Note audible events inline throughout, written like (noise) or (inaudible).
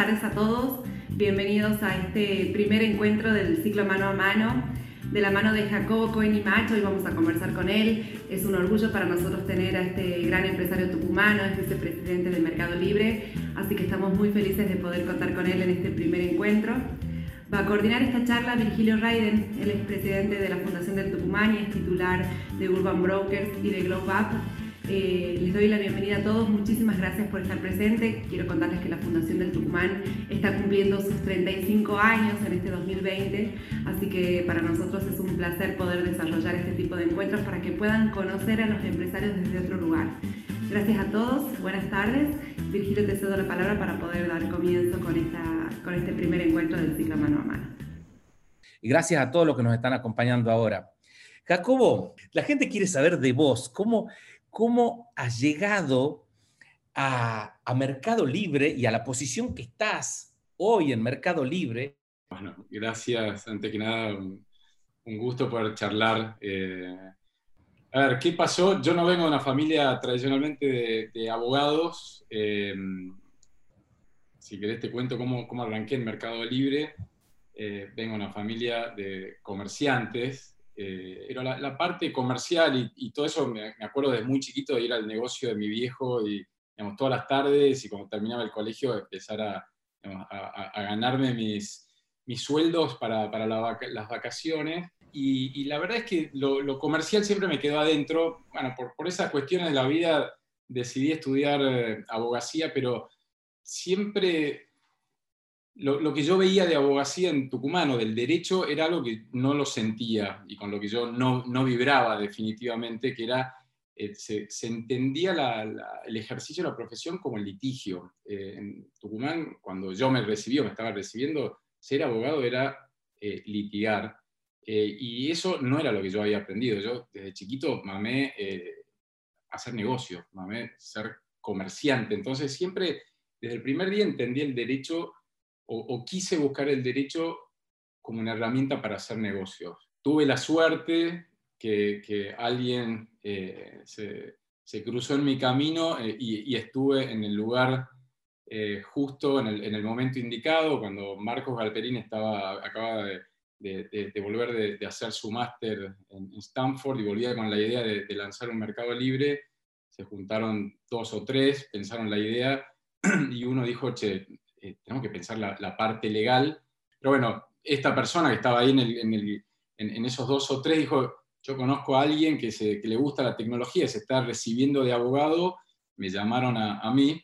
tardes a todos. Bienvenidos a este primer encuentro del ciclo Mano a Mano. De la mano de Jacobo Cohen y Macho, hoy vamos a conversar con él. Es un orgullo para nosotros tener a este gran empresario tucumano, es vicepresidente de Mercado Libre, así que estamos muy felices de poder contar con él en este primer encuentro. Va a coordinar esta charla Virgilio Raiden, él es presidente de la Fundación del Tucumán y es titular de Urban Brokers y de Globe Up. Eh, les doy la bienvenida a todos, muchísimas gracias por estar presentes. Quiero contarles que la Fundación del Tucumán está cumpliendo sus 35 años en este 2020, así que para nosotros es un placer poder desarrollar este tipo de encuentros para que puedan conocer a los empresarios desde otro lugar. Gracias a todos, buenas tardes. Virgilio, te cedo la palabra para poder dar comienzo con, esta, con este primer encuentro del ciclo mano a mano. Y gracias a todos los que nos están acompañando ahora. Jacobo, la gente quiere saber de vos, cómo, cómo has llegado a, Mercado Libre y a la posición que estás hoy en Mercado Libre. Bueno, gracias. Antes que nada, un, gusto poder charlar. Eh, a ver, ¿qué pasó? Yo no vengo de una familia tradicionalmente de, abogados. Eh, si querés te cuento cómo, cómo arranqué en Mercado Libre. Eh, vengo de una familia de comerciantes eh, pero la, parte comercial y, todo eso, me, acuerdo desde muy chiquito de ir al negocio de mi viejo y digamos, todas las tardes y cuando terminaba el colegio empezar a, a, ganarme mis, mis sueldos para, para las vacaciones. Y, la verdad es que lo, comercial siempre me quedó adentro. Bueno, por, por esas cuestiones de la vida decidí estudiar eh, abogacía, pero siempre lo, que yo veía de abogacía en Tucumán o del derecho era algo que no lo sentía y con lo que yo no, no vibraba definitivamente, que era, eh, se, entendía el ejercicio de la profesión como el litigio. Eh, en Tucumán, cuando yo me recibí o me estaba recibiendo, ser abogado era eh, litigar. y eso no era lo que yo había aprendido. Yo desde chiquito mamé hacer negocio, mamé ser comerciante. Entonces siempre, desde el primer día entendí el derecho o, quise buscar el derecho como una herramienta para hacer negocios. Tuve la suerte que, alguien eh, se, cruzó en mi camino eh, y, estuve en el lugar eh, justo en el, momento indicado, cuando Marcos Galperín estaba, acaba de, volver de, hacer su máster en, Stanford y volvía con la idea de, lanzar un mercado libre. Se juntaron dos o tres, pensaron la idea (clears throat) y uno dijo, che, eh, tenemos que pensar la, parte legal. Pero bueno, esta persona que estaba ahí en, esos dos o tres dijo, yo conozco a alguien que, se, le gusta la tecnología, se está recibiendo de abogado, me llamaron a, mí,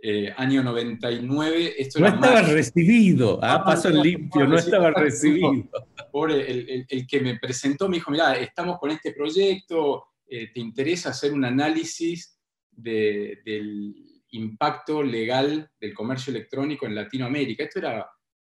eh, año 99. Esto no estaba recibido, ah, paso limpio, no estaba recibido. Pobre, el, que me presentó me dijo, mira, estamos con este proyecto, eh, ¿te interesa hacer un análisis del impacto legal del comercio electrónico en Latinoamérica. Esto era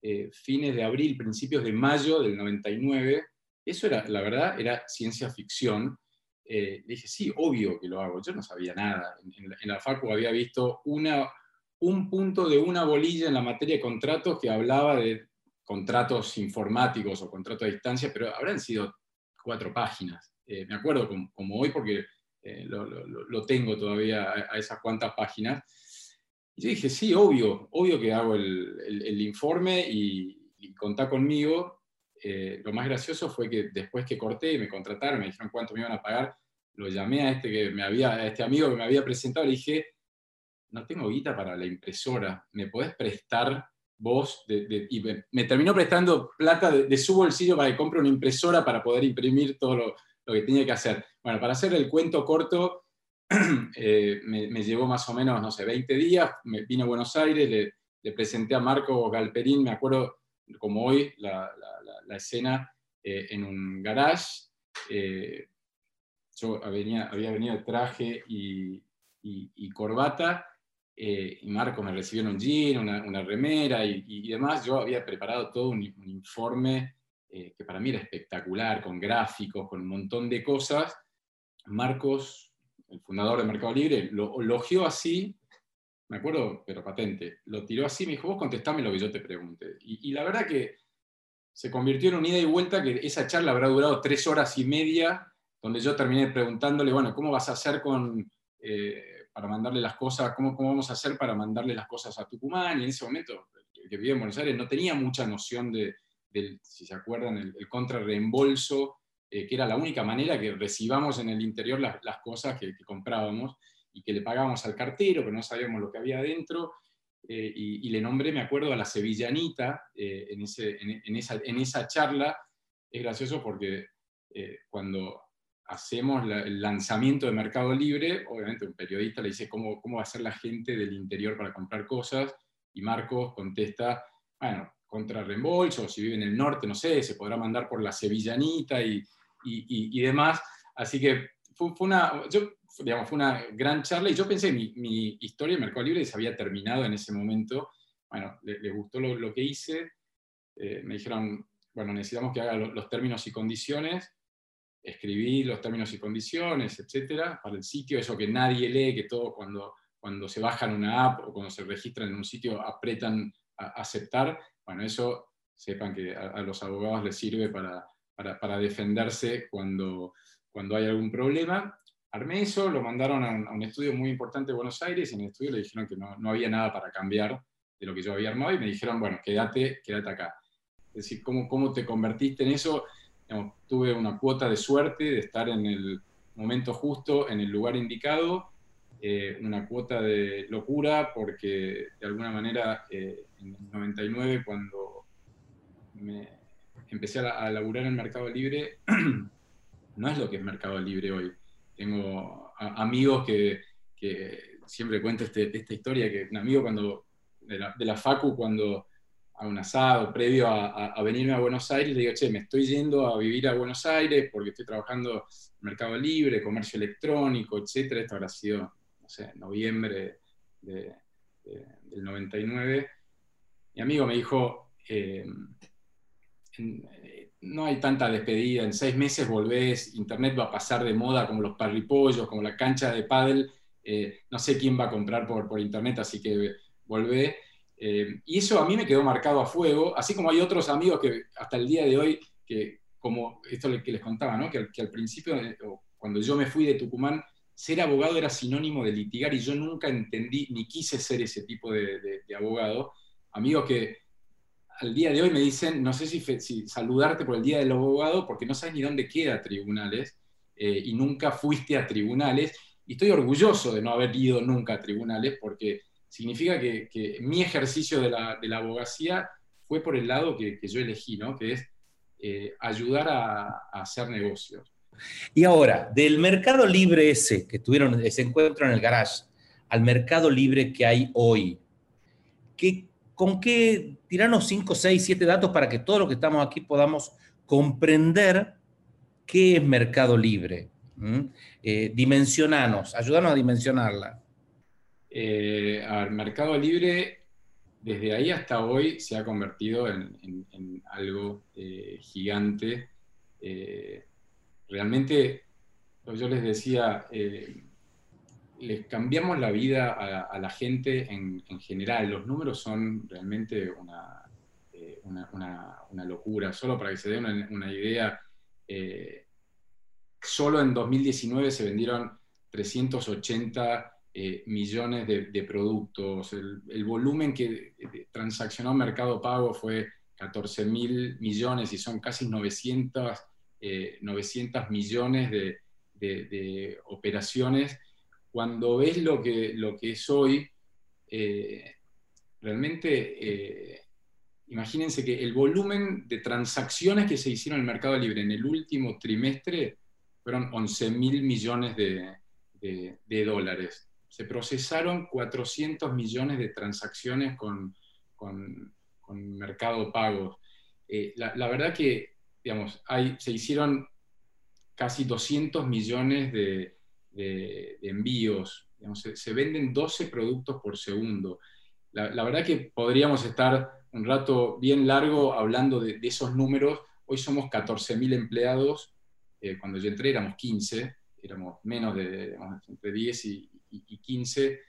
eh, fines de abril, principios de mayo del 99. Eso era, la verdad, era ciencia ficción. Eh, dije, sí, obvio que lo hago. Yo no sabía nada. En, la FACU había visto un punto de una bolilla en la materia de contratos que hablaba de contratos informáticos o contratos a distancia, pero habrán sido cuatro páginas. Eh, me acuerdo como hoy porque eh, lo, tengo todavía a, esas cuantas páginas. Y yo dije, sí, obvio, obvio que hago el, informe y, y, contá conmigo. Eh, lo más gracioso fue que después que corté y me contrataron, me dijeron cuánto me iban a pagar, lo llamé a este, que me había, a este amigo que me había presentado, le dije, no tengo guita para la impresora, ¿me podés prestar vos? y me, terminó prestando plata de, de, su bolsillo para que compre una impresora para poder imprimir todo lo, lo que tenía que hacer. Bueno, para hacer el cuento corto, (clears throat) eh, me, llevó más o menos, no sé, 20 días, me vine a Buenos Aires, le, presenté a Marco Galperín, me acuerdo como hoy, la, escena eh, en un garage. Eh, yo venía, había venido de traje y, corbata, y Marco me recibió en un jean, una, remera y, demás. Yo había preparado todo un, un informe eh, que para mí era espectacular, con gráficos, con un montón de cosas. Marcos, el fundador de Mercado Libre, lo elogió así, me acuerdo, pero patente, lo tiró así, me dijo, vos contestame lo que yo te pregunte. Y, la verdad que se convirtió en un ida y vuelta que esa charla habrá durado tres horas y media, donde yo terminé preguntándole, bueno, ¿cómo vas a hacer con, eh, para mandarle las cosas, ¿cómo, ¿cómo vamos a hacer para mandarle las cosas a Tucumán? Y en ese momento, el que vivía en Buenos Aires no tenía mucha noción de, del, si se acuerdan, el, el contrarreembolso, eh, que era la única manera que recibamos en el interior las, las cosas que, que, comprábamos y que le pagábamos al cartero, pero no sabíamos lo que había adentro. Eh, y, y, le nombré, me acuerdo, a la sevillanita eh, en, ese, en, en, esa, en esa charla. Es gracioso porque cuando hacemos la, el lanzamiento de Mercado Libre, obviamente un periodista le dice cómo, cómo va a ser la gente del interior para comprar cosas, y Marcos contesta, bueno, contra reembolso, si vive en el norte, no sé, se podrá mandar por la Sevillanita y, y, y demás. Así que fue, fue, una, yo, digamos, fue una gran charla y yo pensé que mi, mi, historia de Mercado Libre se había terminado en ese momento. Bueno, les le gustó lo, lo, que hice, eh, me dijeron, bueno, necesitamos que haga los, los términos y condiciones, escribí los términos y condiciones, etcétera, para el sitio, eso que nadie lee, que todo cuando, cuando se bajan una app o cuando se registran en un sitio apretan a aceptar, bueno, eso sepan que a, a los abogados les sirve para, para, defenderse cuando, cuando hay algún problema. Armé eso, lo mandaron a un, a un, estudio muy importante de Buenos Aires y en el estudio le dijeron que no, no, había nada para cambiar de lo que yo había armado y me dijeron, bueno, quédate, quédate acá. Es decir, ¿cómo, cómo te convertiste en eso? Digamos, tuve una cuota de suerte de estar en el momento justo, en el lugar indicado, eh, una cuota de locura porque de alguna manera eh, en el 99 cuando me empecé a, a laburar en Mercado Libre, (clears throat) no es lo que es Mercado Libre hoy. Tengo a, amigos que, siempre cuento este, esta historia, que un amigo cuando, de la, Facu cuando a un asado previo a, venirme a Buenos Aires, le digo, che, me estoy yendo a vivir a Buenos Aires porque estoy trabajando en Mercado Libre, comercio electrónico, etcétera. Esto habrá sido no sé, noviembre de, de, del 99, mi amigo me dijo, eh, no hay tanta despedida, en seis meses volvés, Internet va a pasar de moda como los parripollos, como la cancha de pádel, eh, no sé quién va a comprar por, por Internet, así que volvé. Eh, y eso a mí me quedó marcado a fuego, así como hay otros amigos que hasta el día de hoy, que como esto que les contaba, ¿no? que, que al principio, cuando yo me fui de Tucumán, ser abogado era sinónimo de litigar y yo nunca entendí ni quise ser ese tipo de, de, de abogado. Amigos que al día de hoy me dicen, no sé si, saludarte por el Día del Abogado porque no sabes ni dónde queda tribunales eh, y nunca fuiste a tribunales. Y estoy orgulloso de no haber ido nunca a tribunales porque significa que, mi ejercicio de la, abogacía fue por el lado que, yo elegí, ¿no? que es eh, ayudar a, a hacer negocios. Y ahora, del mercado libre ese que tuvieron ese encuentro en el garage, al mercado libre que hay hoy, ¿qué, ¿con qué tirarnos 5, 6, 7 datos para que todos los que estamos aquí podamos comprender qué es mercado libre? ¿Mm? Dimensionanos, ayúdanos a dimensionarla. Eh, Mercado Libre, desde ahí hasta hoy se ha convertido en, algo eh, gigante. Eh, realmente, yo les decía, les cambiamos la vida a, la gente en, en, general. Los números son realmente una, eh, una, locura. Solo para que se den una, idea, eh, solo en 2019 se vendieron 380 eh, millones de, productos. El, volumen que transaccionó Mercado Pago fue 14 mil millones y son casi 900 eh, 900 millones de, de, operaciones, cuando ves lo que, lo que es hoy, eh, realmente eh, imagínense que el volumen de transacciones que se hicieron en el mercado libre en el último trimestre fueron 11 mil millones de, dólares. Se procesaron 400 millones de transacciones con, con, mercado pago. Eh, la, la, verdad que digamos, hay, se hicieron casi 200 millones de, de, de envíos, digamos, se, se, venden 12 productos por segundo. La, la, verdad que podríamos estar un rato bien largo hablando de, de esos números. Hoy somos 14.000 empleados, eh, cuando yo entré éramos 15, éramos menos de digamos, entre 10 y, y, y 15.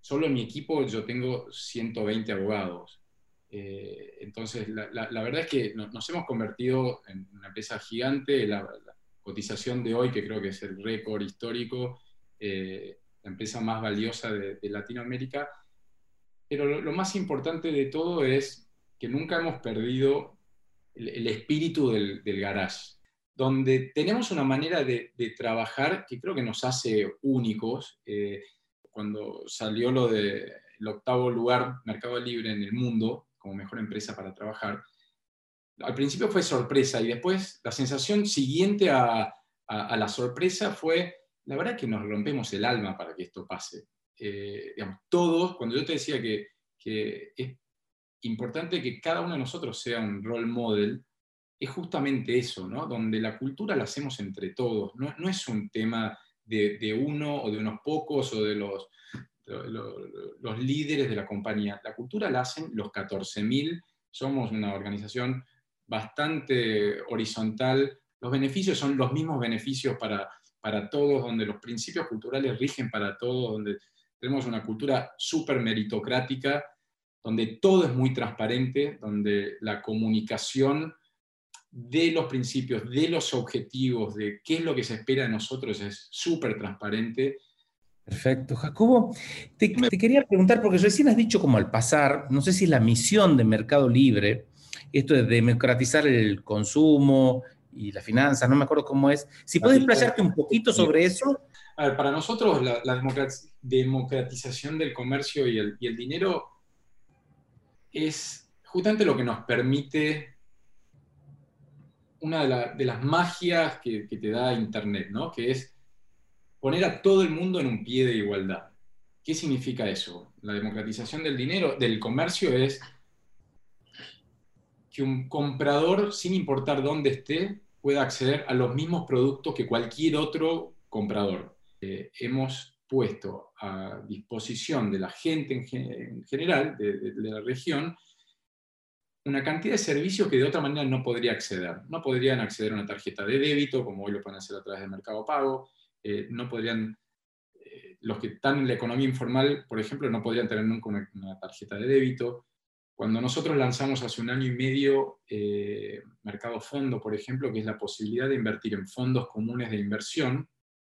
Solo en mi equipo yo tengo 120 abogados. Eh, entonces, la, la, la, verdad es que nos hemos convertido en una empresa gigante. La, cotización de hoy, que creo que es el récord histórico, eh, la empresa más valiosa de, Latinoamérica. Pero lo, más importante de todo es que nunca hemos perdido el, espíritu del, garage, donde tenemos una manera de, trabajar que creo que nos hace únicos. Eh, cuando salió lo del octavo lugar Mercado Libre en el mundo como mejor empresa para trabajar, al principio fue sorpresa y después la sensación siguiente a, la sorpresa fue, la verdad que nos rompemos el alma para que esto pase. Eh, digamos, todos, cuando yo te decía que, es importante que cada uno de nosotros sea un role model, es justamente eso, ¿no? donde la cultura la hacemos entre todos, no, es un tema de, de, uno o de unos pocos o de los, los, los líderes de la compañía. La cultura la hacen los 14.000, somos una organización bastante horizontal. Los beneficios son los mismos beneficios para, para todos, donde los principios culturales rigen para todos, donde tenemos una cultura súper meritocrática, donde todo es muy transparente, donde la comunicación de los principios, de los objetivos, de qué es lo que se espera de nosotros es súper transparente. Perfecto. Jacobo, te, te, quería preguntar, porque recién has dicho como al pasar, no sé si es la misión de Mercado Libre, esto de democratizar el consumo y la finanza, no me acuerdo cómo es. Si puedes explayarte un poquito sobre eso. A ver, para nosotros la, democratización del comercio y el, dinero es justamente lo que nos permite una de, las magias que, que, te da Internet, ¿no? que es poner a todo el mundo en un pie de igualdad. ¿Qué significa eso? La democratización del dinero, del comercio es que un comprador, sin importar dónde esté, pueda acceder a los mismos productos que cualquier otro comprador. Eh, hemos puesto a disposición de la gente en, general, de, la región, una cantidad de servicios que de otra manera no podría acceder. No podrían acceder a una tarjeta de débito, como hoy lo pueden hacer a través del Mercado Pago, eh, no podrían, eh, los que están en la economía informal, por ejemplo, no podrían tener nunca una tarjeta de débito, cuando nosotros lanzamos hace un año y medio eh, Mercado Fondo, por ejemplo, que es la posibilidad de invertir en fondos comunes de inversión,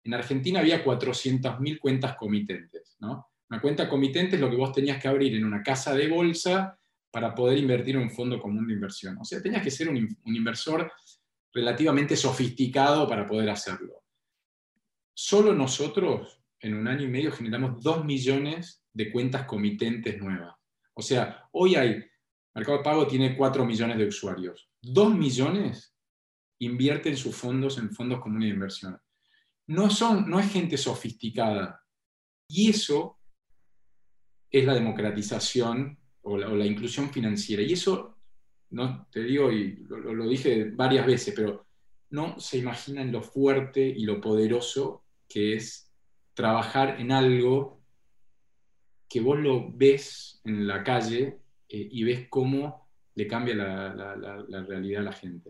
en Argentina había 400.000 cuentas comitentes. ¿no? Una cuenta comitente es lo que vos tenías que abrir en una casa de bolsa para poder invertir en un fondo común de inversión. O sea, tenías que ser un, un inversor relativamente sofisticado para poder hacerlo. Solo nosotros, en un año y medio, generamos 2 millones de cuentas comitentes nuevas. O sea, hoy hay, Mercado Pago tiene 4 millones de usuarios. 2 millones invierten sus fondos en fondos comunes de inversión. No, son, no es gente sofisticada. Y eso es la democratización o la, inclusión financiera. Y eso, no te digo, y lo, lo, dije varias veces, pero no se imaginan lo fuerte y lo poderoso que es trabajar en algo que vos lo ves en la calle eh, y ves cómo le cambia la, realidad a la gente.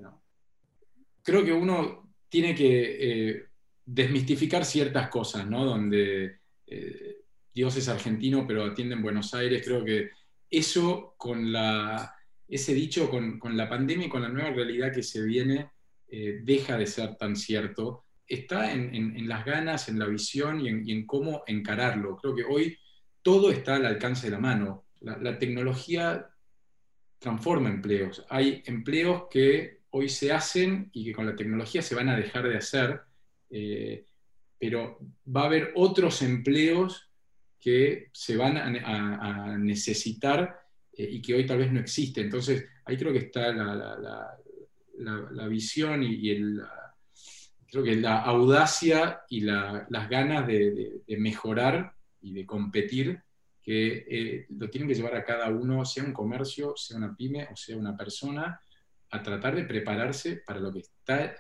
Creo que uno tiene que eh, desmistificar ciertas cosas, ¿no? donde eh, Dios es argentino pero atiende en Buenos Aires. Creo que eso con la, ese dicho con, con, la pandemia y con la nueva realidad que se viene deja de ser tan cierto. Está en, en, las ganas, en la visión y en cómo encararlo. Creo que hoy todo está al alcance de la mano. La, tecnología transforma empleos. Hay empleos que hoy se hacen y que con la tecnología se van a dejar de hacer, eh, pero va a haber otros empleos que se van a, necesitar eh, y que hoy tal vez no existen. Entonces, ahí creo que está la, visión y, el, creo que la audacia y las ganas de mejorar y de competir que eh, lo tienen que llevar a cada uno, sea un comercio, sea una pyme o sea una persona, a tratar de prepararse para lo que está,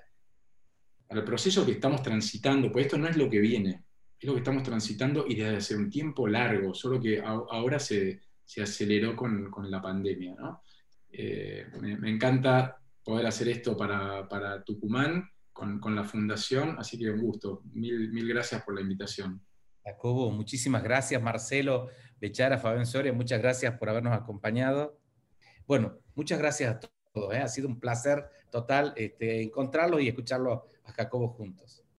para el proceso que estamos transitando, pues esto no es lo que viene, es lo que estamos transitando y desde hace un tiempo largo, solo que ahora se, se, aceleró con, con, la pandemia. ¿no? Eh, me, encanta poder hacer esto para, para Tucumán con, con, la fundación, así que un gusto. Mil, mil gracias por la invitación. Jacobo, muchísimas gracias. Marcelo Bechara, Fabián Soria, muchas gracias por habernos acompañado. Bueno, muchas gracias a todos. ¿eh? Ha sido un placer total este, encontrarlos y escucharlos a Jacobo juntos.